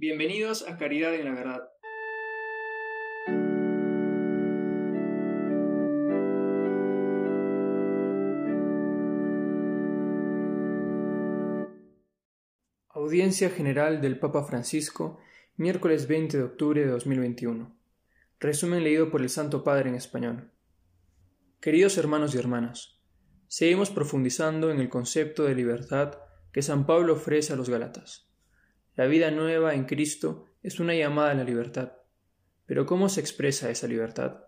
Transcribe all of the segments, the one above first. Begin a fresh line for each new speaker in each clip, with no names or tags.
Bienvenidos a Caridad en la Verdad. Audiencia General del Papa Francisco, miércoles 20 de octubre de 2021. Resumen leído por el Santo Padre en español. Queridos hermanos y hermanas, seguimos profundizando en el concepto de libertad que San Pablo ofrece a los Galatas. La vida nueva en Cristo es una llamada a la libertad. Pero ¿cómo se expresa esa libertad?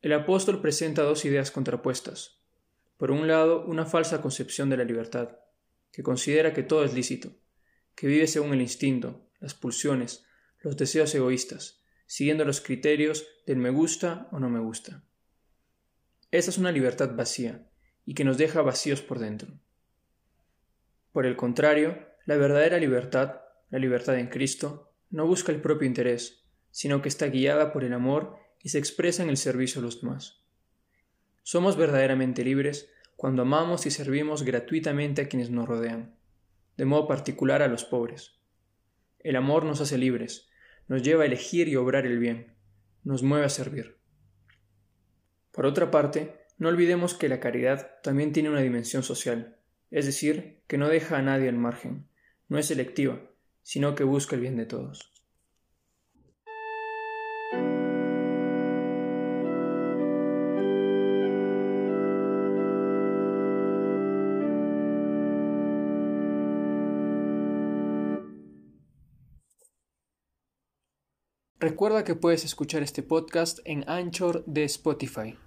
El apóstol presenta dos ideas contrapuestas. Por un lado, una falsa concepción de la libertad, que considera que todo es lícito, que vive según el instinto, las pulsiones, los deseos egoístas, siguiendo los criterios del me gusta o no me gusta. Esa es una libertad vacía, y que nos deja vacíos por dentro. Por el contrario, la verdadera libertad, la libertad en Cristo, no busca el propio interés, sino que está guiada por el amor y se expresa en el servicio a los demás. Somos verdaderamente libres cuando amamos y servimos gratuitamente a quienes nos rodean, de modo particular a los pobres. El amor nos hace libres, nos lleva a elegir y obrar el bien, nos mueve a servir. Por otra parte, no olvidemos que la caridad también tiene una dimensión social, es decir, que no deja a nadie al margen, no es selectiva, sino que busca el bien de todos. Recuerda que puedes escuchar este podcast en Anchor de Spotify.